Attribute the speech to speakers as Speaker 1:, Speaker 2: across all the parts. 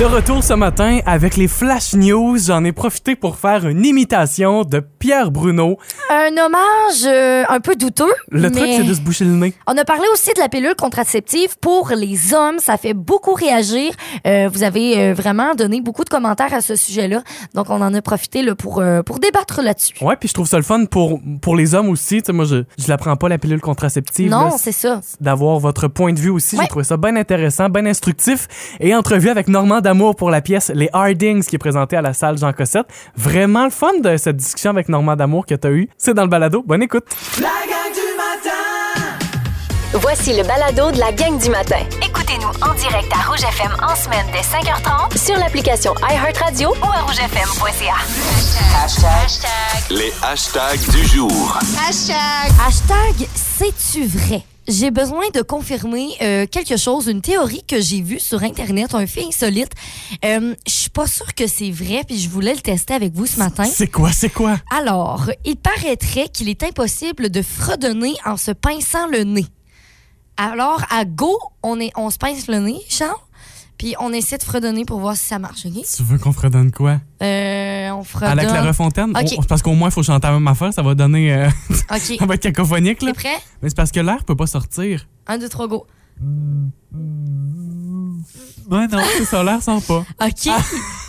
Speaker 1: De retour ce matin avec les Flash News, j'en ai profité pour faire une imitation de Pierre Bruno.
Speaker 2: Un hommage euh, un peu douteux.
Speaker 1: Le truc,
Speaker 2: mais
Speaker 1: c'est de se boucher le nez.
Speaker 2: On a parlé aussi de la pilule contraceptive pour les hommes. Ça fait beaucoup réagir. Euh, vous avez euh, vraiment donné beaucoup de commentaires à ce sujet-là. Donc, on en a profité là, pour, pour débattre là-dessus.
Speaker 1: Ouais, puis je trouve ça le fun pour, pour les hommes aussi. Moi, je, je la prends pas, la pilule contraceptive.
Speaker 2: Non, c'est ça.
Speaker 1: d'avoir votre point de vue aussi.
Speaker 2: Ouais.
Speaker 1: J'ai trouvé ça bien intéressant, bien instructif. Et entrevue avec Normand D'Amour pour la pièce Les Hardings qui est présentée à la salle Jean Cossette. Vraiment le fun de cette discussion avec Normand D'Amour que tu as eu. C'est dans le balado. Bonne écoute.
Speaker 3: La gang du matin
Speaker 4: Voici le balado de la gang du matin
Speaker 5: Écoutez-nous en direct à Rouge FM en semaine dès 5h30
Speaker 4: sur l'application iHeartRadio
Speaker 5: ou à rougefm.ca.
Speaker 6: Les hashtags du jour.
Speaker 2: Hashtag C'est-tu vrai? J'ai besoin de confirmer euh, quelque chose, une théorie que j'ai vue sur Internet, un fait insolite. Euh, Je suis pas sûre que c'est vrai, puis je voulais le tester avec vous ce matin.
Speaker 1: C'est quoi, c'est quoi?
Speaker 2: Alors, il paraîtrait qu'il est impossible de fredonner en se pinçant le nez. Alors, à go, on, est, on se pince le nez, Charles, puis on essaie de fredonner pour voir si ça marche, OK?
Speaker 1: Tu veux qu'on fredonne quoi?
Speaker 2: Euh, on
Speaker 1: À
Speaker 2: fredonne...
Speaker 1: la Clairefontaine?
Speaker 2: Ok.
Speaker 1: On- parce qu'au moins, il faut chanter la même affaire. Ça va donner... euh,
Speaker 2: OK.
Speaker 1: ça va être cacophonique, là.
Speaker 2: T'es prêt?
Speaker 1: Mais c'est parce que l'air peut pas sortir.
Speaker 2: Un, deux, trois, go.
Speaker 1: Ouais, non, c'est ça, l'air sort pas.
Speaker 2: OK.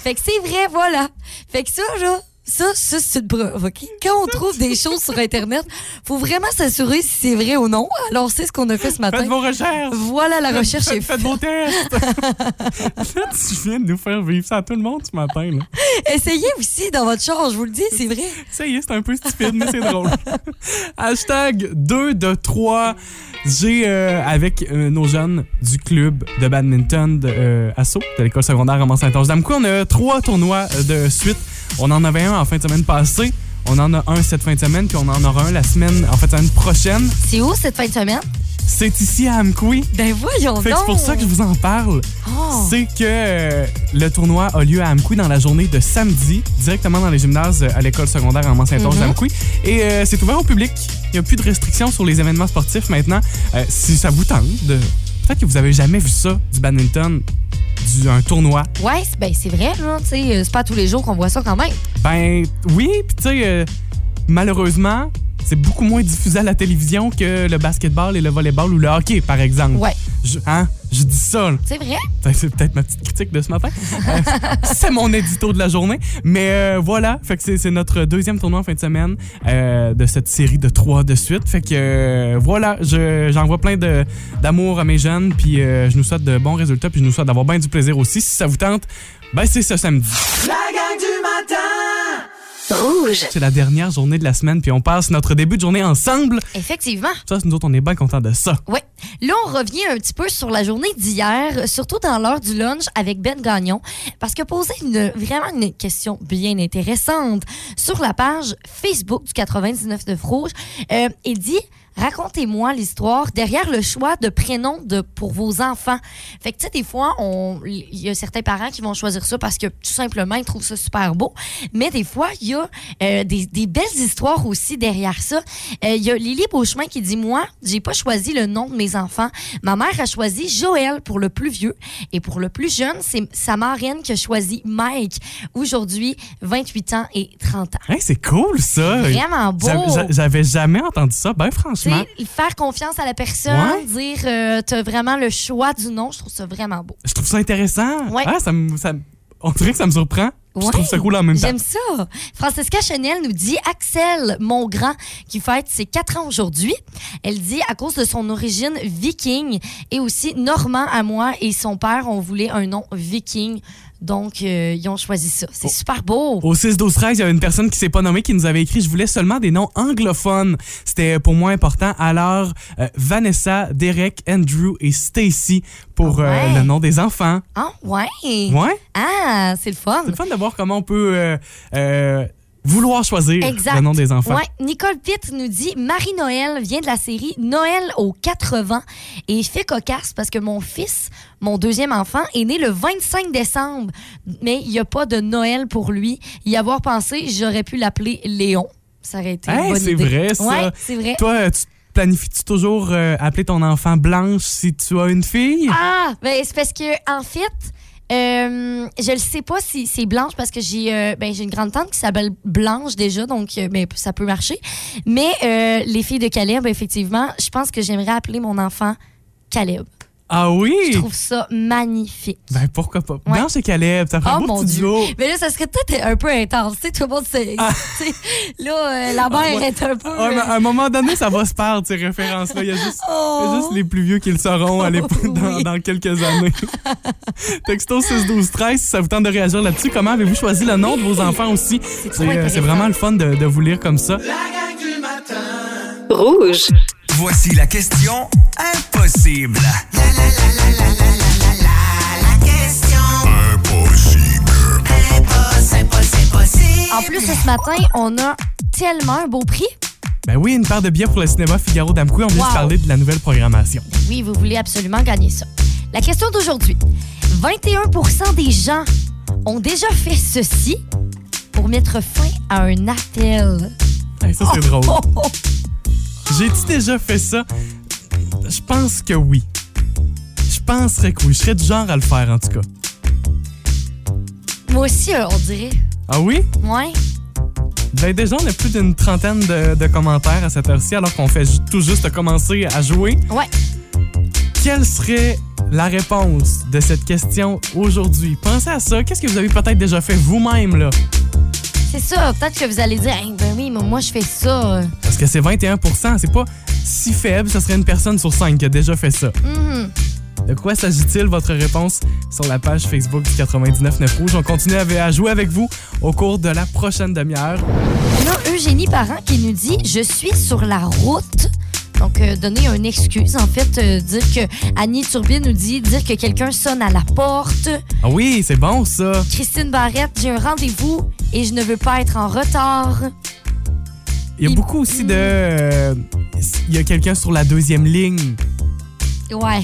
Speaker 2: fait que c'est vrai, voilà. Fait que ça, là, ça, ça c'est une preuve, OK? Quand on trouve des choses sur Internet, faut vraiment s'assurer si c'est vrai ou non. Alors, c'est ce qu'on a fait ce matin.
Speaker 1: Faites vos recherches!
Speaker 2: Voilà, la recherche est
Speaker 1: Faites, faites vos tests! Là, tu viens de nous faire vivre ça à tout le monde ce matin. Là.
Speaker 2: Essayez aussi dans votre char, je vous le dis, c'est vrai.
Speaker 1: Est, c'est un peu stupide, mais c'est drôle. Hashtag 2 de 3. J'ai, euh, avec euh, nos jeunes du club de badminton de euh, Asso, de l'école secondaire à Mont-Saint-Onge d'Amqui, on a trois tournois euh, de suite. On en avait un en fin de semaine passée. On en a un cette fin de semaine, puis on en aura un la semaine, en fait, semaine prochaine.
Speaker 2: C'est où cette fin de semaine?
Speaker 1: C'est ici à Amqui.
Speaker 2: Ben voyons
Speaker 1: Fait
Speaker 2: donc.
Speaker 1: c'est pour ça que je vous en parle.
Speaker 2: Oh.
Speaker 1: C'est que euh, le tournoi a lieu à Amqui dans la journée de samedi, directement dans les gymnases euh, à l'école secondaire en Mont-Saint-Onge
Speaker 2: Mhm.
Speaker 1: d'Amqui. Et euh, c'est ouvert au public. Il n'y a plus de restrictions sur les événements sportifs maintenant. Euh, si ça vous tente de... Peut-être que vous avez jamais vu ça, du badminton, du, un tournoi.
Speaker 2: Ouais, ben c'est vrai, là. Tu sais, euh, c'est pas tous les jours qu'on voit ça quand même.
Speaker 1: Ben oui, puis tu sais, euh, malheureusement, c'est beaucoup moins diffusé à la télévision que le basketball et le volleyball ou le hockey, par exemple.
Speaker 2: Ouais.
Speaker 1: Je, hein? Je dis ça, là.
Speaker 2: C'est vrai?
Speaker 1: Ben, C'est peut-être ma petite critique de ce matin. Euh, c'est mon édito de la journée. Mais euh, voilà, fait que c'est notre deuxième tournoi en fin de semaine euh, de cette série de trois de suite. Fait que euh, voilà, je- j'envoie plein de- d'amour à mes jeunes, puis euh, je nous souhaite de bons résultats, puis je nous souhaite d'avoir bien du plaisir aussi. Si ça vous tente, ben c'est ce samedi.
Speaker 3: La gang
Speaker 4: Rouge.
Speaker 1: C'est la dernière journée de la semaine, puis on passe notre début de journée ensemble.
Speaker 2: Effectivement.
Speaker 1: Ça, nous autres, on est bien contents de ça.
Speaker 2: Ouais. Là, on revient un petit peu sur la journée d'hier, surtout dans l'heure du lunch avec Ben Gagnon, parce que poser une, vraiment une question bien intéressante sur la page Facebook du 99 de Rouge. Euh, il dit Racontez-moi l'histoire derrière le choix de prénom de, pour vos enfants. Fait que, tu sais, des fois, il y a certains parents qui vont choisir ça parce que tout simplement, ils trouvent ça super beau. Mais des fois, il y a euh, des, des belles histoires aussi derrière ça. Euh, Il y a Lily Beauchemin qui dit Moi, j'ai pas choisi le nom de mes enfants. Ma mère a choisi Joël pour le plus vieux. Et pour le plus jeune, c'est sa marraine qui a choisi Mike. Aujourd'hui, 28 ans et 30 ans.
Speaker 1: Hey, c'est cool, ça.
Speaker 2: Vraiment beau.
Speaker 1: J'avais- j'a- J'avais jamais entendu ça. Ben,
Speaker 2: Tu
Speaker 1: franchement.
Speaker 2: faire confiance à la personne,
Speaker 1: Ouais.
Speaker 2: dire euh, t'as vraiment le choix du nom, je trouve ça vraiment beau.
Speaker 1: Je trouve ça intéressant.
Speaker 2: Ouais.
Speaker 1: Ah, ça me, ça on dirait que ça me surprend. Je trouve ça cool en même temps.
Speaker 2: J'aime ça. Francesca Chanel nous dit Axel, mon grand, qui fête ses 4 ans aujourd'hui. Elle dit à cause de son origine viking et aussi Normand à moi et son père, on voulait un nom viking. Donc, euh, ils ont choisi ça. C'est super beau.
Speaker 1: Au 6 12 13 il y avait une personne qui s'est pas nommée qui nous avait écrit je voulais seulement des noms anglophones. C'était pour moi important. Alors euh, Vanessa, Derek, Andrew et Stacy pour
Speaker 2: Ah
Speaker 1: euh,
Speaker 2: ouais.
Speaker 1: le nom des enfants.
Speaker 2: Ah, ouais.
Speaker 1: Ouais,
Speaker 2: Ah, c'est le fun.
Speaker 1: c'est le fun de voir comment on peut vouloir choisir
Speaker 2: Exact.
Speaker 1: le nom des enfants.
Speaker 2: Ouais, Nicole Pitt nous dit Marie-Noël vient de la série Noël aux 80 et il fait cocasse parce que mon fils, mon deuxième enfant, est né le 25 décembre, mais il n'y a pas de Noël pour lui. Y avoir pensé, j'aurais pu l'appeler Léon. Ça aurait été
Speaker 1: Hey, c'est vrai, ça.
Speaker 2: Ouais, c'est vrai.
Speaker 1: Toi, tu planifies-tu toujours euh, appeler ton enfant Blanche si tu as une fille?
Speaker 2: Ah, ben c'est parce que en fait, Euh, je ne sais pas si c'est Blanche parce que j'ai euh, ben, j'ai une grande tante qui s'appelle Blanche déjà, donc euh, ben, ça peut marcher. Mais les filles de Caleb, effectivement, je pense que j'aimerais appeler mon enfant Caleb.
Speaker 1: Ah oui?
Speaker 2: Je trouve ça magnifique.
Speaker 1: Ben pourquoi pas? Blanche et Caleb, ça fait un
Speaker 2: Oh
Speaker 1: beau
Speaker 2: mon
Speaker 1: petit
Speaker 2: Dieu.
Speaker 1: duo.
Speaker 2: Mais là, ça serait peut-être un peu intense. Tu sais, tout le monde sait. tu sais, Là, euh, la mère
Speaker 1: ouais.
Speaker 2: est un peu.
Speaker 1: Ouais, mais à un moment donné, ça va se perdre, ces références-là. Il y a juste,
Speaker 2: Oh.
Speaker 1: il y a juste les plus vieux qui le sauront l'époque, dans,
Speaker 2: Oui.
Speaker 1: dans quelques années. Texto 6 12 13 si ça vous tente de réagir là-dessus? Comment avez-vous choisi le nom de vos enfants aussi? C'est euh, c'est vraiment le fun de, de vous lire comme ça.
Speaker 3: La gang du matin.
Speaker 4: Rouge.
Speaker 7: Voici la question impossible.
Speaker 2: En plus, ce matin, on a tellement un beau prix.
Speaker 1: Ben oui, une paire de billets pour le cinéma Figaro d'Amkoui. On vient de parler de la nouvelle programmation.
Speaker 2: Oui, vous voulez absolument gagner ça. La question d'aujourd'hui. 21% des gens ont déjà fait ceci pour mettre fin à un appel.
Speaker 1: Hey, ça, c'est drôle.
Speaker 2: Oh, oh.
Speaker 1: J'ai-tu déjà fait ça? Je pense que oui. Je penserais que oui. Je serais du genre à le faire, en tout cas.
Speaker 2: Moi aussi, euh, on dirait.
Speaker 1: Ah oui?
Speaker 2: Ouais.
Speaker 1: Ben déjà, on a plus d'une trentaine de, de commentaires à cette heure-ci, alors qu'on fait tout juste commencer à jouer.
Speaker 2: Ouais.
Speaker 1: Quelle serait la réponse de cette question aujourd'hui? Pensez à ça. Qu'est-ce que vous avez peut-être déjà fait vous-même, là?
Speaker 2: C'est ça. Peut-être que vous allez dire, Hey, ben oui, mais moi, je fais ça.
Speaker 1: Parce que c'est 21% c'est pas si faible. Ce serait une personne sur cinq qui a déjà fait ça.
Speaker 2: Mhm.
Speaker 1: De quoi s'agit-il? Votre réponse sur la page Facebook du 99.9 Rouge? On continue à à jouer avec vous au cours de la prochaine demi-heure.
Speaker 2: On a Eugénie Parent qui nous dit Je suis sur la route. Donc, euh, donner une excuse. En fait, euh, dire que Annie Turbine nous dit dire que quelqu'un sonne à la porte.
Speaker 1: Ah oui, c'est bon, ça.
Speaker 2: Christine Barrette, j'ai un rendez-vous et je ne veux pas être en retard.
Speaker 1: Il y a beaucoup aussi de... euh, Il y a quelqu'un sur la deuxième ligne.
Speaker 2: Ouais,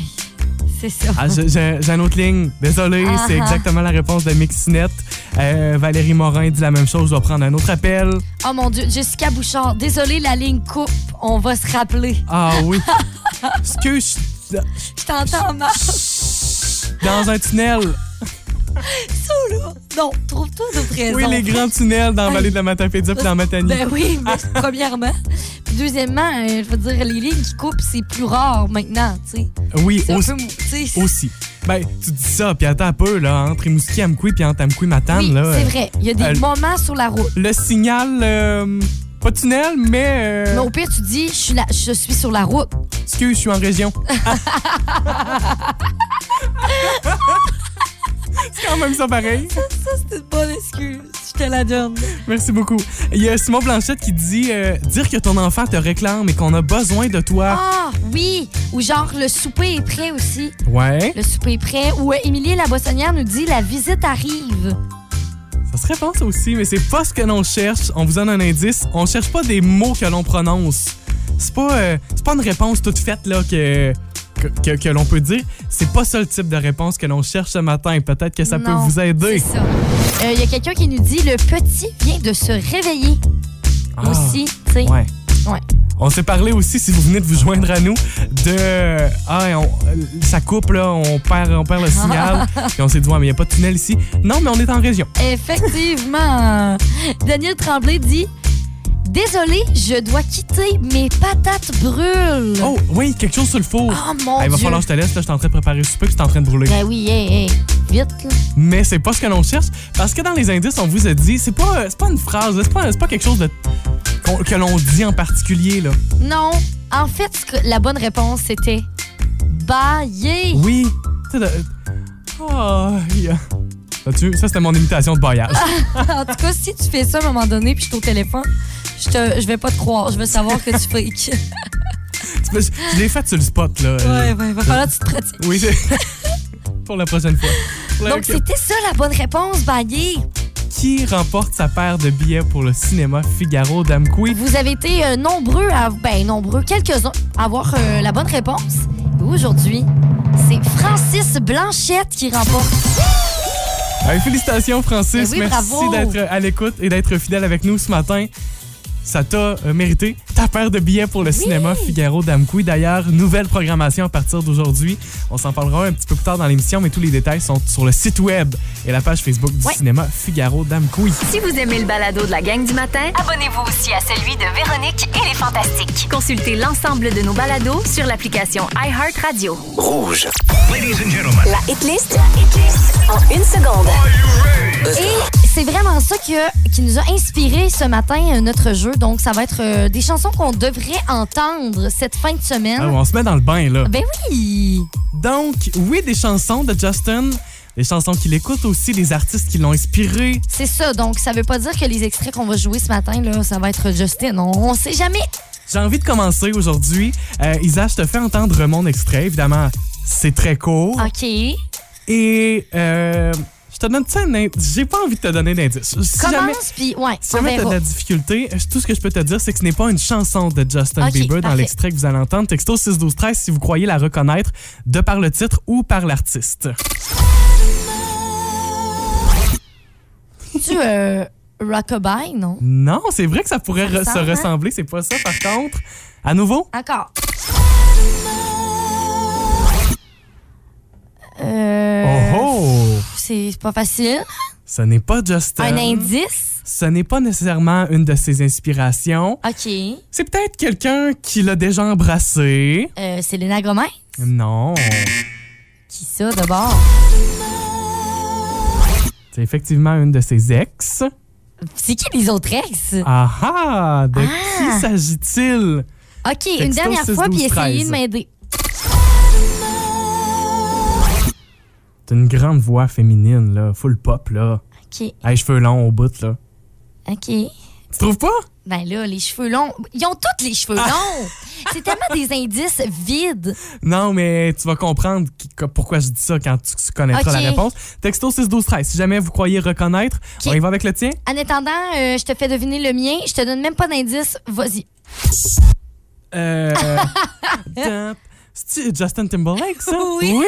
Speaker 2: c'est ça.
Speaker 1: Ah, j'ai- une autre ligne. Désolé,
Speaker 2: Ah
Speaker 1: c'est
Speaker 2: ah.
Speaker 1: exactement la réponse de Mixinette. Euh, Valérie Morin dit la même chose. Je dois prendre un autre appel.
Speaker 2: Oh mon Dieu, Jessica Bouchard, désolée, la ligne coupe. On va se rappeler.
Speaker 1: Ah oui. Excuse.
Speaker 2: Je t'entends mal.
Speaker 1: Dans un tunnel.
Speaker 2: Non, trouve-toi d'autres raisons.
Speaker 1: Oui, les grands tunnels dans la vallée de la Matapédia puis dans Matanie.
Speaker 2: Ben oui, mais premièrement. Puis deuxièmement, euh, je veux dire, les lignes qui coupent, c'est plus rare maintenant, tu sais.
Speaker 1: Oui, aussi.
Speaker 2: peu
Speaker 1: aussi. Ben, tu dis ça, puis attends un peu, là, entre Rimouski, Amkoui, puis entre Amkoui, Matane,
Speaker 2: Oui,
Speaker 1: là.
Speaker 2: c'est vrai. Il y a des
Speaker 1: euh,
Speaker 2: moments sur la route.
Speaker 1: Le signal, euh, pas tunnel, mais. euh,
Speaker 2: Mais au pire, tu dis, je suis, la- je suis sur la route.
Speaker 1: Excuse, je suis en région. c'est quand même ça pareil.
Speaker 2: Ça, c'est une bonne excuse. Je te la donne.
Speaker 1: Merci beaucoup. Il y a Simon Blanchette qui dit euh, dire que ton enfant te réclame et qu'on a besoin de toi.
Speaker 2: Ah, oui. Ou genre, le souper est prêt aussi.
Speaker 1: Ouais.
Speaker 2: Le souper est prêt. Ou euh, Émilie la Bossonnière nous dit, la visite arrive.
Speaker 1: Ça serait bon ça aussi, mais c'est pas ce que l'on cherche. On vous donne un indice. On cherche pas des mots que l'on prononce. C'est pas, euh, c'est pas une réponse toute faite là que que, que- l'on peut dire. C'est pas ça le type de réponse que l'on cherche ce matin. Peut-être que ça peut vous aider.
Speaker 2: Ça. Euh, Il y a quelqu'un qui nous dit, le petit vient de se réveiller.
Speaker 1: Ah,
Speaker 2: Aussi, tu sais.
Speaker 1: Ouais.
Speaker 2: Ouais.
Speaker 1: On s'est parlé aussi, si vous venez de vous joindre à nous, de. Ah, on- ça coupe, là, on perd, on perd le signal. Puis on s'est dit, ouais, mais il n'y a pas de tunnel ici. Non, mais on est en région.
Speaker 2: Effectivement. Daniel Tremblay dit Désolé, je dois quitter, mes patates brûlent.
Speaker 1: Oh, oui, quelque chose sur le four.
Speaker 2: Oh, mon
Speaker 1: Ah, il va
Speaker 2: Dieu.
Speaker 1: falloir que je te laisse, là, je suis en train de préparer le souper, puis c'est en train de brûler.
Speaker 2: Ben oui, hey, hey, vite, là.
Speaker 1: Mais c'est pas ce que l'on cherche, parce que dans les indices, on vous a dit, c'est pas, c'est pas une phrase, c'est pas, c'est pas quelque chose de, qu'on- que l'on dit en particulier, là.
Speaker 2: Non, en fait, ce que- la bonne réponse, c'était bailler.
Speaker 1: Oui. Tu sais, de- Oh, yeah. As-tu- Ça, c'était mon imitation de baillage.
Speaker 2: en tout cas, si tu fais ça à un moment donné puis je suis au téléphone, je, te, je vais pas te croire. Je veux savoir que tu freaks.
Speaker 1: je je l'ai fait sur le spot, là.
Speaker 2: ouais, ouais, va falloir que tu te pratiques.
Speaker 1: Oui, c'est. Pour la prochaine fois. Là,
Speaker 2: Donc, c'était ça la bonne réponse, bailler.
Speaker 1: Qui remporte sa paire de billets pour le cinéma Figaro d'Amkoui?
Speaker 2: Vous avez été euh, nombreux à. Ben, nombreux, quelques-uns à avoir euh, la bonne réponse. Aujourd'hui, c'est Francis Blanchette qui remporte.
Speaker 1: Euh, félicitations, Francis.
Speaker 2: Ben oui,
Speaker 1: Merci d'être à l'écoute et d'être fidèle avec nous ce matin. ça t'a euh, mérité ta paire de billets pour le cinéma Figaro Damkoui. D'ailleurs, nouvelle programmation à partir d'aujourd'hui. On s'en parlera un petit peu plus tard dans l'émission, mais tous les détails sont sur le site web et la page Facebook du
Speaker 2: Ouais.
Speaker 1: cinéma Figaro Damkoui.
Speaker 5: Si vous aimez le balado de la gang du matin, abonnez-vous aussi à celui de Véronique et les Fantastiques. Consultez l'ensemble de nos balados sur l'application iHeartRadio.
Speaker 6: Rouge.
Speaker 7: Ladies and gentlemen.
Speaker 4: La hitlist en une seconde.
Speaker 2: Et c'est vraiment ça qui, a- qui nous a inspiré ce matin euh, notre jeu. Donc, ça va être euh, des chansons qu'on devrait entendre cette fin de semaine.
Speaker 1: Ah, on se met dans le bain, là.
Speaker 2: Ben oui!
Speaker 1: Donc, oui, des chansons de Justin, des chansons qu'il écoute aussi, des artistes qui l'ont inspiré.
Speaker 2: C'est ça. Donc, ça veut pas dire que les extraits qu'on va jouer ce matin, là, ça va être Justin. On, on sait jamais.
Speaker 1: J'ai envie de commencer aujourd'hui. Euh, Isa, je te fais entendre mon extrait. Évidemment, c'est très court.
Speaker 2: OK.
Speaker 1: Et euh, je te donne ça un indice. J'ai pas envie de te donner d'indice. Si jamais,
Speaker 2: Commence, puis ouais,
Speaker 1: si jamais t'as de la difficulté, euh, tout ce que je peux te dire, c'est que ce n'est pas une chanson de Justin
Speaker 2: Ok,
Speaker 1: Bieber dans l'extrait que vous allez entendre. Texto 6 12 13 si vous croyez la reconnaître de par le titre ou par l'artiste.
Speaker 2: Tu euh, Rockabye, non?
Speaker 1: Non, c'est vrai que ça pourrait
Speaker 2: Ça
Speaker 1: re- se
Speaker 2: ressemble, hein?
Speaker 1: ressembler. C'est pas ça, par contre. À nouveau?
Speaker 2: Encore. Euh,
Speaker 1: Oh oh!
Speaker 2: C'est pas facile.
Speaker 1: Ce n'est pas Justin.
Speaker 2: Un indice?
Speaker 1: Ce n'est pas nécessairement une de ses inspirations.
Speaker 2: OK.
Speaker 1: C'est peut-être quelqu'un qui l'a déjà embrassé.
Speaker 2: Euh, c'est Léna Gomez?
Speaker 1: Non.
Speaker 2: Qui ça, d'abord?
Speaker 1: C'est effectivement une de ses ex.
Speaker 2: C'est qui les autres ex?
Speaker 1: Ah ah! De
Speaker 2: Ah.
Speaker 1: qui s'agit-il?
Speaker 2: OK, une dernière
Speaker 1: 6
Speaker 2: fois, puis
Speaker 1: 12
Speaker 2: essayez
Speaker 1: 13.
Speaker 2: de m'aider.
Speaker 1: C'est une grande voix féminine, là. Full pop, là.
Speaker 2: OK,
Speaker 1: Hey, cheveux longs au bout, là.
Speaker 2: OK.
Speaker 1: Tu trouves pas?
Speaker 2: Ben là, les cheveux longs. Ils ont tous les cheveux
Speaker 1: Ah.
Speaker 2: longs. C'est tellement des indices vides.
Speaker 1: Non, mais tu vas comprendre pourquoi je dis ça quand tu, connaîtras la réponse. Texto 6 12 13 Si jamais vous croyez reconnaître,
Speaker 2: Ok.
Speaker 1: on y va avec le tien?
Speaker 2: En attendant, euh, je te fais deviner le mien. Je te donne même pas d'indice. Vas-y.
Speaker 1: Euh. Justin Timberlake, ça?
Speaker 2: Oui.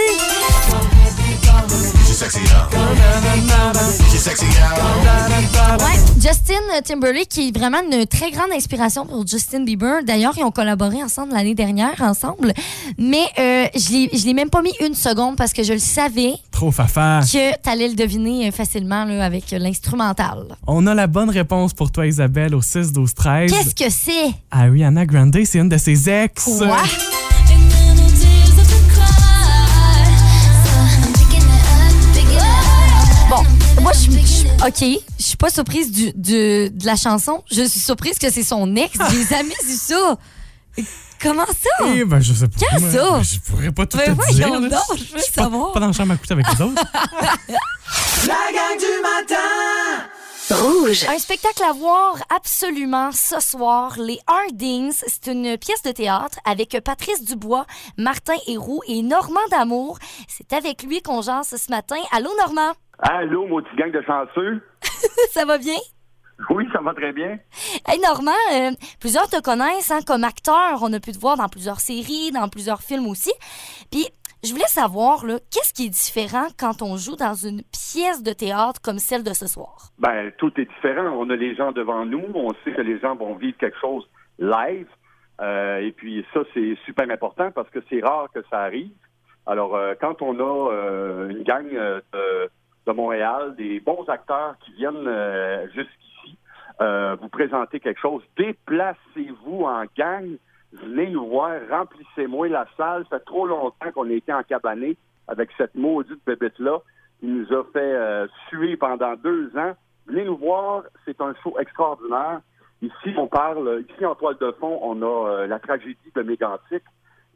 Speaker 2: Ouais, Justin Timberlake qui est vraiment une très grande inspiration pour Justin Bieber. D'ailleurs, ils ont collaboré ensemble l'année dernière, ensemble. Mais euh, je l'ai- je l'ai même pas mis une seconde parce que je le savais
Speaker 1: Trop fafa.
Speaker 2: que t'allais le deviner euh, facilement là, avec l'instrumental.
Speaker 1: On a la bonne réponse pour toi, Isabelle, au 6 12 13
Speaker 2: Qu'est-ce que c'est?
Speaker 1: Ariana Grande, c'est une de ses ex.
Speaker 2: Quoi? OK, je suis pas surprise du, du- de la chanson. Je suis surprise que c'est son ex. J'ai jamais su ça. Comment ça?
Speaker 1: Eh ben, je sais pas.
Speaker 2: Qu'est-ce
Speaker 1: moi.
Speaker 2: ça?
Speaker 1: Je pourrais pas tout
Speaker 2: Ben
Speaker 1: te
Speaker 2: voyons
Speaker 1: dire. là.
Speaker 2: donc, je veux
Speaker 1: suis pas-
Speaker 2: savoir.
Speaker 1: Pas, dans la chambre à coucher avec les autres.
Speaker 3: La gang du matin
Speaker 4: Rouge.
Speaker 2: Un spectacle à voir absolument ce soir, les Hardings. C'est une pièce de théâtre avec Patrice Dubois, Martin Héroux et Normand D'Amour. C'est avec lui qu'on jase ce matin. Allô, Normand?
Speaker 8: Allô, mon petit gang de chanceux?
Speaker 2: Ça va bien?
Speaker 8: Oui, ça va très bien.
Speaker 2: Hey Normand, euh, plusieurs te connaissent hein, comme acteur. On a pu te voir dans plusieurs séries, dans plusieurs films aussi. Puis, je voulais savoir, là, qu'est-ce qui est différent quand on joue dans une pièce de théâtre comme celle de ce soir?
Speaker 8: Ben, tout est différent. On a les gens devant nous. On sait que les gens vont vivre quelque chose live. Euh, et puis, ça, c'est super important parce que c'est rare que ça arrive. Alors, euh, quand on a une gang de, de Montréal, des bons acteurs qui viennent euh, jusqu'ici, euh, vous présenter quelque chose, déplacez-vous en gang, venez nous voir, remplissez-moi la salle. Ça fait trop longtemps qu'on a été en cabané avec cette maudite bébête-là. Il nous a fait euh, suer pendant deux ans. Venez nous voir, c'est un show extraordinaire. Ici, on parle, ici en toile de fond, on a la tragédie de Mégantic.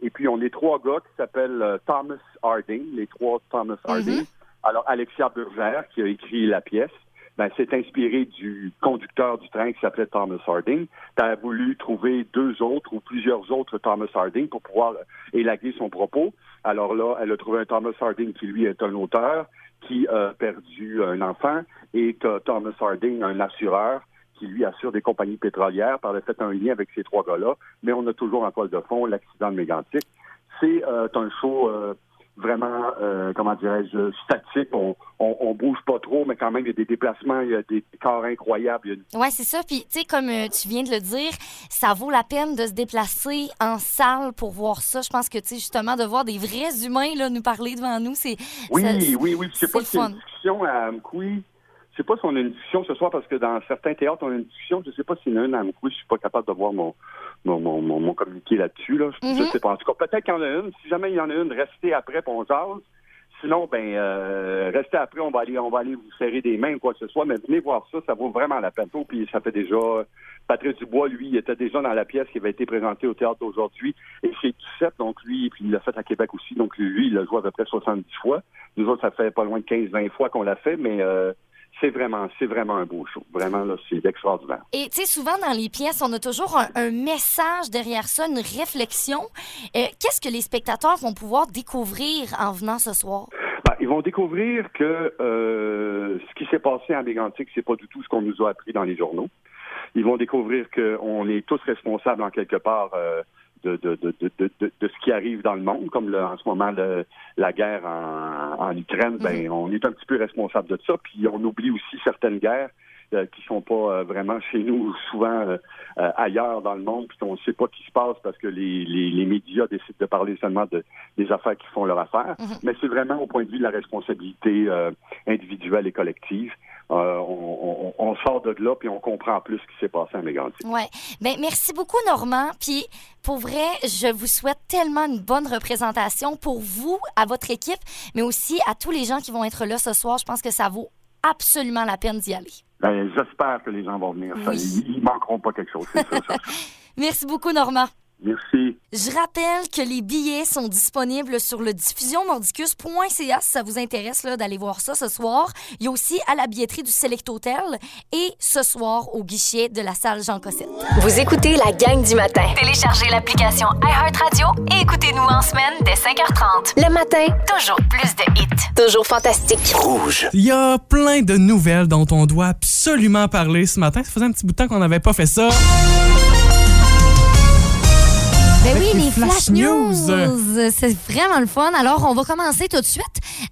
Speaker 8: Et puis, on est trois gars qui s'appellent Thomas Harding, les trois Thomas Harding. Alors, Alexia Burgère, qui a écrit la pièce, ben, s'est inspiré du conducteur du train qui s'appelait Thomas Harding. Tu as voulu trouver deux autres ou plusieurs autres Thomas Harding pour pouvoir élaguer son propos. Alors là, elle a trouvé un Thomas Harding qui, lui, est un auteur qui a perdu un enfant et Thomas Harding, un assureur qui lui assure des compagnies pétrolières, par le fait un lien avec ces trois gars-là, mais on a toujours en toile de fond l'accident de Mégantic. C'est euh, un show euh, vraiment, euh, comment dirais-je, statique. On, on, on bouge pas trop, mais quand même, il y a des déplacements, il y a des corps incroyables. Une-
Speaker 2: Ouais, c'est ça. Puis, tu sais, comme euh, tu viens de le dire, ça vaut la peine de se déplacer en salle pour voir ça. Je pense que, tu sais, justement, de voir des vrais humains là, nous parler devant nous, c'est.
Speaker 8: Oui,
Speaker 2: ça-
Speaker 8: oui, oui. Je sais
Speaker 2: c'est
Speaker 8: pas si une discussion à Amkoui. Je sais pas si on a une discussion ce soir parce que dans certains théâtres, on a une discussion. Je sais pas s'il y en a une à Amkoui. Je suis pas capable de voir mon, mon, mon, mon, mon communiqué là-dessus. Là. Je, je
Speaker 2: Mhm.
Speaker 8: sais pas. En tout cas, peut-être qu'il y en a une. Si jamais il y en a une, restez après on jase. Sinon, ben, euh, restez après, on va aller, on va aller vous serrer des mains ou quoi que ce soit. Mais venez voir ça, ça vaut vraiment la peine. Puis ça fait déjà. Patrice Dubois, lui, il était déjà dans la pièce qui avait été présentée au théâtre d'aujourd'hui. Et c'est 17, donc lui, puis il l'a fait à Québec aussi. Donc lui, il l'a joué à peu près 70 fois. Nous autres, ça fait pas loin de 15-20 fois qu'on l'a fait, mais euh, c'est vraiment, c'est vraiment un beau show. Vraiment, là, c'est extraordinaire.
Speaker 2: Et tu sais, souvent dans les pièces, on a toujours un, un message derrière ça, une réflexion. Euh, Qu'est-ce que les spectateurs vont pouvoir découvrir en venant ce soir?
Speaker 8: Ben, ils vont découvrir que euh, ce qui s'est passé à Mégantic, c'est pas du tout ce qu'on nous a appris dans les journaux. Ils vont découvrir qu'on est tous responsables en quelque part euh, de, de, de, de, de, de- de ce qui arrive dans le monde, comme le- en ce moment le- la guerre en, en Ukraine. Ben, on est un petit peu responsable de ça. Puis on oublie aussi certaines guerres qui sont pas euh, vraiment chez nous, souvent euh, euh, ailleurs dans le monde, puis qu'on ne sait pas ce qui se passe parce que les, les, les médias décident de parler seulement de, des affaires qui font leur affaire. Mais c'est vraiment au point de vue de la responsabilité euh, individuelle et collective. Euh, on, on- on sort de là, puis on comprend plus ce qui s'est passé à Mégantic.
Speaker 2: Ouais. Ben, merci beaucoup, Normand. Puis, pour vrai, je vous souhaite tellement une bonne représentation pour vous, à votre équipe, mais aussi à tous les gens qui vont être là ce soir. Je pense que ça vaut absolument la peine d'y aller.
Speaker 8: Ben, J'espère que les gens vont venir. Ça, ils, ils manqueront pas quelque chose, ça.
Speaker 2: Merci beaucoup, Normand.
Speaker 8: Merci.
Speaker 2: Je rappelle que les billets sont disponibles sur le diffusionmordicus.ca si ça vous intéresse là, d'aller voir ça ce soir. Il y a aussi à la billetterie du Select Hotel et ce soir au guichet de la salle Jean Cossette.
Speaker 4: Vous écoutez la gang du matin.
Speaker 5: Téléchargez l'application iHeartRadio et écoutez-nous en semaine dès 5h30.
Speaker 4: Le matin,
Speaker 5: Toujours plus de hits.
Speaker 4: toujours fantastique.
Speaker 6: Rouge.
Speaker 1: Il y a plein de nouvelles dont on doit absolument parler ce matin. Ça faisait un petit bout de temps qu'on n'avait pas fait ça.
Speaker 2: Ben oui,
Speaker 1: les
Speaker 2: les
Speaker 1: flash
Speaker 2: Flash
Speaker 1: news.
Speaker 2: News, c'est vraiment le fun. Alors, on va commencer tout de suite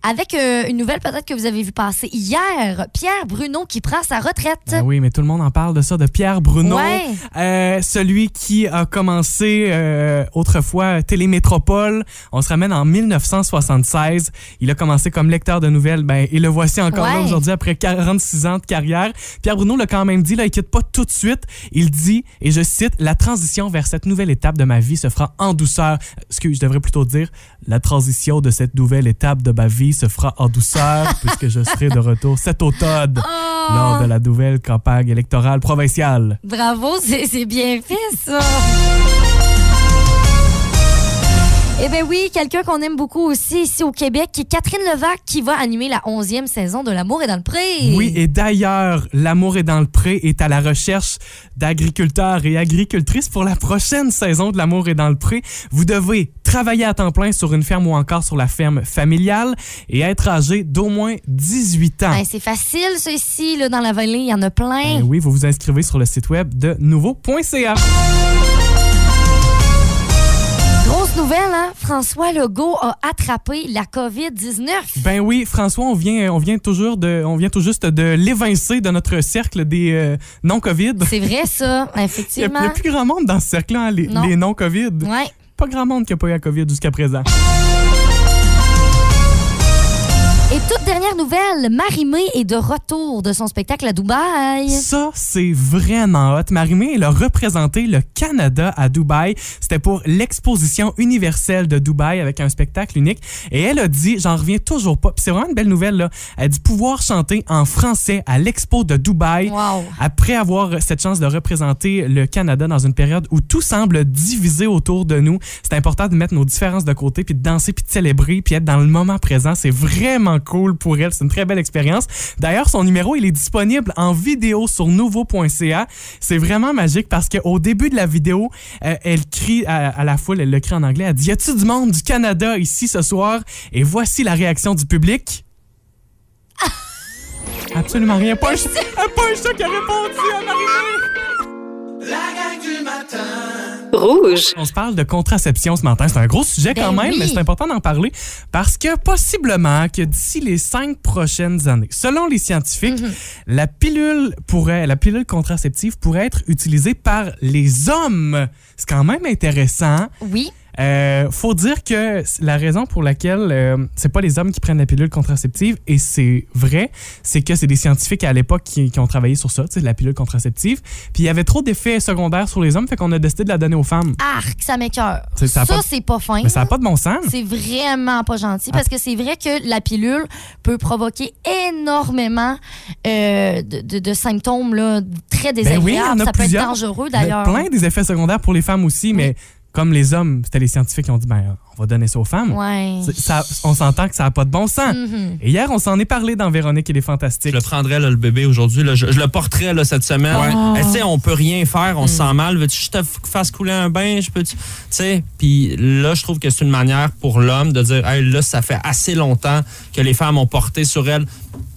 Speaker 2: avec euh, une nouvelle peut-être que vous avez vu passer hier. Pierre Bruno qui prend sa retraite.
Speaker 1: Ben oui, mais tout le monde en parle de ça, de Pierre Bruno.
Speaker 2: Ouais.
Speaker 1: Euh, celui qui a commencé euh, autrefois Télémétropole. On se ramène en 1976. Il a commencé comme lecteur de nouvelles. Ben, et le voici encore là aujourd'hui après 46 ans de carrière. Pierre Bruno l'a quand même dit, là, il quitte pas tout de suite. Il dit, et je cite, la transition vers cette nouvelle étape de ma vie se fera en douceur. Excuse, je devrais plutôt dire, la transition de cette nouvelle étape de ma vie se fera en douceur puisque je serai de retour cet automne
Speaker 2: Oh!
Speaker 1: lors de la nouvelle campagne électorale provinciale.
Speaker 2: Bravo, c'est c'est bien fait, ça. Eh bien oui, quelqu'un qu'on aime beaucoup aussi ici au Québec, qui est Catherine Levac, qui va animer la 11e saison de L'amour est dans le pré.
Speaker 1: Oui, et d'ailleurs, L'amour est dans le pré est à la recherche d'agriculteurs et agricultrices pour la prochaine saison de L'amour est dans le pré. Vous devez travailler à temps plein sur une ferme ou encore sur la ferme familiale et être âgé d'au moins 18 ans.
Speaker 2: Ben, c'est facile, ici, là, dans la vallée, il y en a plein.
Speaker 1: Ben oui, vous vous inscrivez sur le site web de nouveau.ca.
Speaker 2: Grosse nouvelle, hein? François Legault a attrapé la COVID-19.
Speaker 1: Ben oui, François, on vient, on vient toujours de, on vient tout juste de l'évincer de notre cercle des euh, non-COVID.
Speaker 2: C'est vrai, ça,
Speaker 1: Il n'y a,
Speaker 2: effectivement.
Speaker 1: il y a plus grand monde dans ce cercle-là, hein, les,
Speaker 2: Non.
Speaker 1: non-COVID.
Speaker 2: Ouais.
Speaker 1: Pas grand monde qui n'a pas eu la COVID jusqu'à présent.
Speaker 2: Toute dernière nouvelle, Marie-Mé est de retour de son spectacle à Dubaï.
Speaker 1: Ça, c'est vraiment hot. Marimé, elle a représenté le Canada à Dubaï. C'était pour l'exposition universelle de Dubaï avec un spectacle unique. Et elle a dit, j'en reviens toujours pas. Puis c'est vraiment une belle nouvelle, là. Elle dit pouvoir chanter en français à l'expo de Dubaï.
Speaker 2: Wow.
Speaker 1: Après avoir cette chance de représenter le Canada dans une période où tout semble divisé autour de nous, c'est important de mettre nos différences de côté, puis de danser, puis de célébrer, puis être dans le moment présent. C'est vraiment cool pour elle. C'est une très belle expérience. D'ailleurs, son numéro, il est disponible en vidéo sur nouveau.ca. C'est vraiment magique parce qu'au début de la vidéo, euh, elle crie à, à la foule, elle le crie en anglais, elle dit « Y a-tu du monde du Canada ici ce soir? » Et voici la réaction du public. Absolument rien. Pas un, pas un chat qui a répondu à Marie-Mé.
Speaker 3: La gang du matin.
Speaker 5: Rouge.
Speaker 1: On se parle de contraception ce matin. C'est un gros sujet quand
Speaker 2: Ben
Speaker 1: même,
Speaker 2: oui.
Speaker 1: mais c'est important d'en parler parce que possiblement que d'ici les cinq prochaines années, selon les scientifiques,
Speaker 2: Mhm.
Speaker 1: la pilule pourrait, la pilule contraceptive pourrait être utilisée par les hommes. C'est quand même intéressant.
Speaker 2: Oui.
Speaker 1: Euh, faut dire que la raison pour laquelle euh, c'est pas les hommes qui prennent la pilule contraceptive et c'est vrai, c'est que c'est des scientifiques à l'époque qui, qui ont travaillé sur ça, la pilule contraceptive. Puis il y avait trop d'effets secondaires sur les hommes, fait qu'on a décidé de la donner aux femmes.
Speaker 2: Arc, ça m'écœure.
Speaker 1: Ça
Speaker 2: Ça, c'est pas fin.
Speaker 1: Mais ça n'a pas de bon sens.
Speaker 2: C'est vraiment pas gentil parce que c'est vrai que la pilule peut provoquer énormément euh, de, de- de symptômes là, très
Speaker 1: Ben
Speaker 2: désagréables.
Speaker 1: oui,
Speaker 2: ça peut être dangereux
Speaker 1: Il y a
Speaker 2: d'ailleurs.
Speaker 1: plein des effets secondaires pour les femmes aussi, mais comme les hommes, c'était les scientifiques qui ont dit ben, on va donner ça aux femmes.
Speaker 2: Ouais.
Speaker 1: Ça- on s'entend que ça n'a pas de bon sens.
Speaker 2: Mhm.
Speaker 1: Et hier, on s'en est parlé dans Véronique et les Fantastiques.
Speaker 9: Je le prendrais, là, le bébé, aujourd'hui. Je, je le porterais là, cette semaine.
Speaker 2: Ouais.
Speaker 9: Eh, tu sais, on peut rien faire,
Speaker 2: Mm.
Speaker 9: on se sent mal. Veux-tu que je te fasse couler un bain? Je peux. Tu sais, puis là, je trouve que c'est une manière pour l'homme de dire, hey, là, ça fait assez longtemps que les femmes ont porté sur elles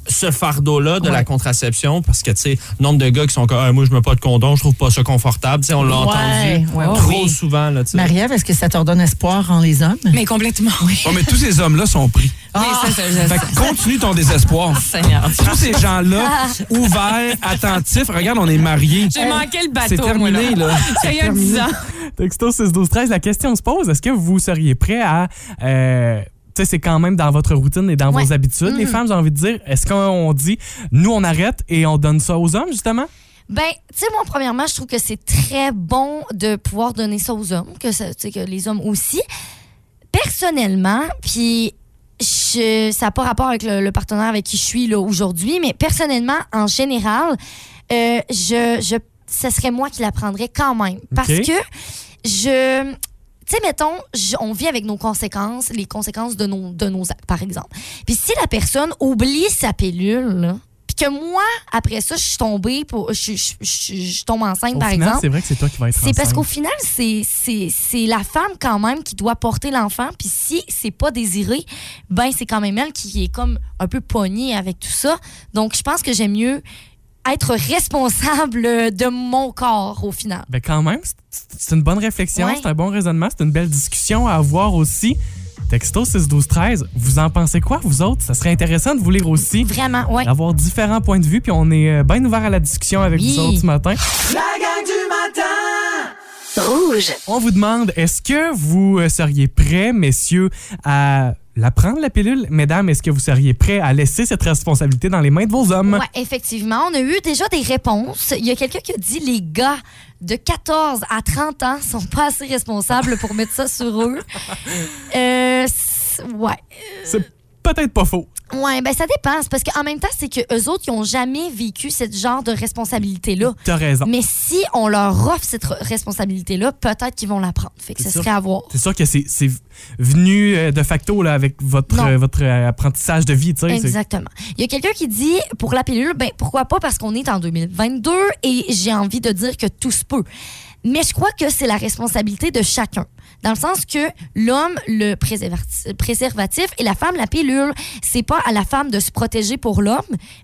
Speaker 9: ce fardeau-là de la contraception parce que, tu sais, nombre de gars qui sont comme, Ah, moi, je mets pas de condom, je trouve pas ça confortable. Tu sais, on l'a
Speaker 10: Ouais,
Speaker 9: entendu
Speaker 10: ouais,
Speaker 9: trop
Speaker 10: oui.
Speaker 9: souvent, là, tu sais.
Speaker 10: Marie-Ève, est-ce que ça te redonne espoir en les hommes?
Speaker 11: Mais complètement, oui.
Speaker 12: Oh, mais tous ces hommes-là sont pris.
Speaker 11: Oui, ça,
Speaker 12: Fait que continue ton désespoir.
Speaker 11: Seigneur.
Speaker 12: Tous ces gens-là, ouverts, attentifs. Regarde, on est mariés.
Speaker 11: J'ai manqué le bateau,
Speaker 12: C'est
Speaker 11: moi, là.
Speaker 12: terminé, là.
Speaker 11: Ça y a 10 ans.
Speaker 1: Texto 6 12 13 la question se pose est-ce que vous seriez prêt à euh, sais, c'est quand même dans votre routine et dans
Speaker 2: Ouais.
Speaker 1: vos habitudes. Les
Speaker 2: Mhm.
Speaker 1: femmes, j'ai envie de dire, est-ce qu'on dit, nous, on arrête et on donne ça aux hommes, justement?
Speaker 2: Ben, tu sais, moi, premièrement, je trouve que c'est très bon de pouvoir donner ça aux hommes, que, ça, que les hommes aussi. Personnellement, puis je- ça n'a pas rapport avec le, le partenaire avec qui je suis là aujourd'hui, mais personnellement, en général, euh, je, je, ce serait moi qui la prendrais quand même. Parce que je. Tu sais, mettons, on vit avec nos conséquences, les conséquences de nos, de nos actes, par exemple. Puis si la personne oublie sa pilule, puis que moi, après ça, je suis tombée, pour, je, je- je- je tombe enceinte,
Speaker 1: Au
Speaker 2: par
Speaker 1: final,
Speaker 2: exemple.
Speaker 1: c'est vrai que c'est toi qui vas être
Speaker 2: C'est parce qu'au final, c'est- c'est c'est la femme quand même qui doit porter l'enfant. Puis si c'est pas désiré, ben c'est quand même elle qui est comme un peu pognée avec tout ça. Donc je pense que j'aime mieux être responsable de mon corps au final.
Speaker 1: Ben quand même, c'est- une bonne réflexion,
Speaker 2: Ouais.
Speaker 1: c'est un bon raisonnement, c'est une belle discussion à avoir aussi. Texto 6 12 13 vous en pensez quoi, vous autres? Ça serait intéressant de vous lire aussi.
Speaker 2: Vraiment, ouais.
Speaker 1: Avoir différents points de vue, puis on est euh, bien ouvert à la discussion avec
Speaker 2: Oui.
Speaker 1: vous autres ce matin.
Speaker 3: La gang du matin!
Speaker 5: Rouge.
Speaker 1: On vous demande, est-ce que vous euh, seriez prêts, messieurs, à la prendre, la pilule? Mesdames, est-ce que vous seriez prêts à laisser cette responsabilité dans les mains de vos hommes?
Speaker 2: Ouais, effectivement, on a eu déjà des réponses. Il y a quelqu'un qui a dit les gars de 14 à 30 ans sont pas assez responsables pour mettre ça sur eux. Euh, ouais.
Speaker 1: C'est peut-être pas faux.
Speaker 2: Ouais, ben ça dépend. Parce qu'en même temps, c'est que eux autres, ils ont jamais vécu ce genre de responsabilité-là.
Speaker 1: T'as raison.
Speaker 2: Mais si on leur offre cette re- responsabilité-là, peut-être qu'ils vont la prendre. Fait que
Speaker 1: sûr.
Speaker 2: serait à voir.
Speaker 1: C'est sûr que c'est venu euh, de facto là, avec votre, euh, votre euh, apprentissage de vie. tu sais. C'est-
Speaker 2: Exactement. Il y a quelqu'un qui dit pour la pilule, ben pourquoi pas parce qu'on est en 2022 et j'ai envie de dire que tout se peut. Mais je crois que c'est la responsabilité de chacun. Dans le sens que l'homme, le préservati- préservatif et la femme, la pilule, c'est pas à la femme de se protéger pour l'homme,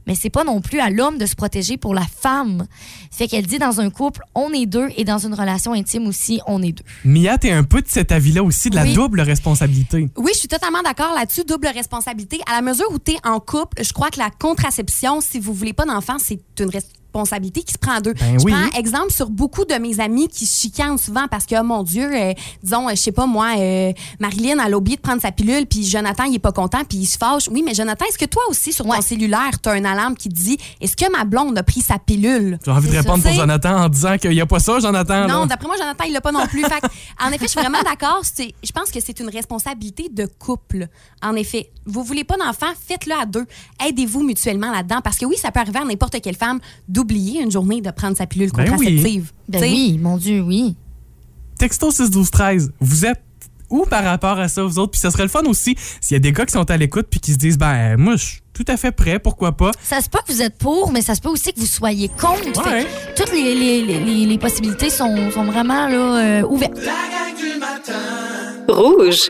Speaker 2: mais c'est pas non plus à l'homme de se protéger pour la femme. Fait qu'elle dit dans un couple, on est deux et dans une relation intime aussi, on est deux.
Speaker 1: Mia, t'es un peu de cet avis-là aussi, de la
Speaker 11: Oui.
Speaker 1: double responsabilité.
Speaker 11: Oui, je suis totalement d'accord là-dessus. Double responsabilité. À la mesure où tu es en couple, je crois que la contraception, si vous voulez pas d'enfant, c'est une responsabilité qui se prend à deux.
Speaker 1: Ben
Speaker 11: je
Speaker 1: oui.
Speaker 11: prends exemple sur beaucoup de mes amis qui se chicanent souvent parce que, oh mon Dieu, euh, disons, euh, je sais pas moi, euh, Marilyn, elle a oublié de prendre sa pilule, puis Jonathan, il est pas content, puis il se fâche. Oui, mais Jonathan, est-ce que toi aussi, sur ton cellulaire, tu as une alarme qui te dit, est-ce que ma blonde a pris sa pilule?
Speaker 1: J'ai envie de répondre pour Jonathan en disant qu'il n'y a pas ça, Jonathan.
Speaker 11: Non, d'après moi, Jonathan, il l'a pas non plus. Fait en effet, je suis vraiment d'accord. C'est- Je pense que c'est une responsabilité de couple. En effet, vous voulez pas d'enfant, faites-le à deux. Aidez-vous mutuellement là-dedans. Parce que oui, ça peut arriver à n'importe quelle femme d'oublier une journée de prendre sa pilule
Speaker 1: Ben oui.
Speaker 11: contraceptive.
Speaker 2: Ben
Speaker 11: T'sais?
Speaker 2: oui, mon Dieu, oui.
Speaker 1: Texto 6 12 13 vous êtes où par rapport à ça, vous autres? Puis ce serait le fun aussi s'il y a des gars qui sont à l'écoute puis qui se disent, ben, moi, je suis tout à fait prêt, pourquoi pas?
Speaker 2: Ça se peut que vous êtes pour, mais ça se peut aussi que vous soyez contre.
Speaker 1: Ouais.
Speaker 2: Fait que toutes les, les- les- les- les possibilités sont, sont vraiment là, euh, ouvertes.
Speaker 3: La gang du matin!
Speaker 5: Rouge.